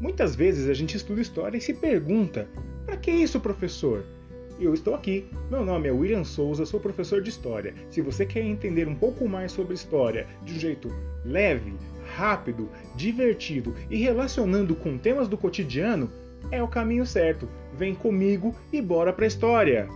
Muitas vezes a gente estuda história e se pergunta: para que isso, professor? Eu estou aqui. Meu nome é William Souza, sou professor de história. Se você quer entender um pouco mais sobre história de um jeito leve, rápido, divertido e relacionando com temas do cotidiano, é o caminho certo. Vem comigo e bora pra história!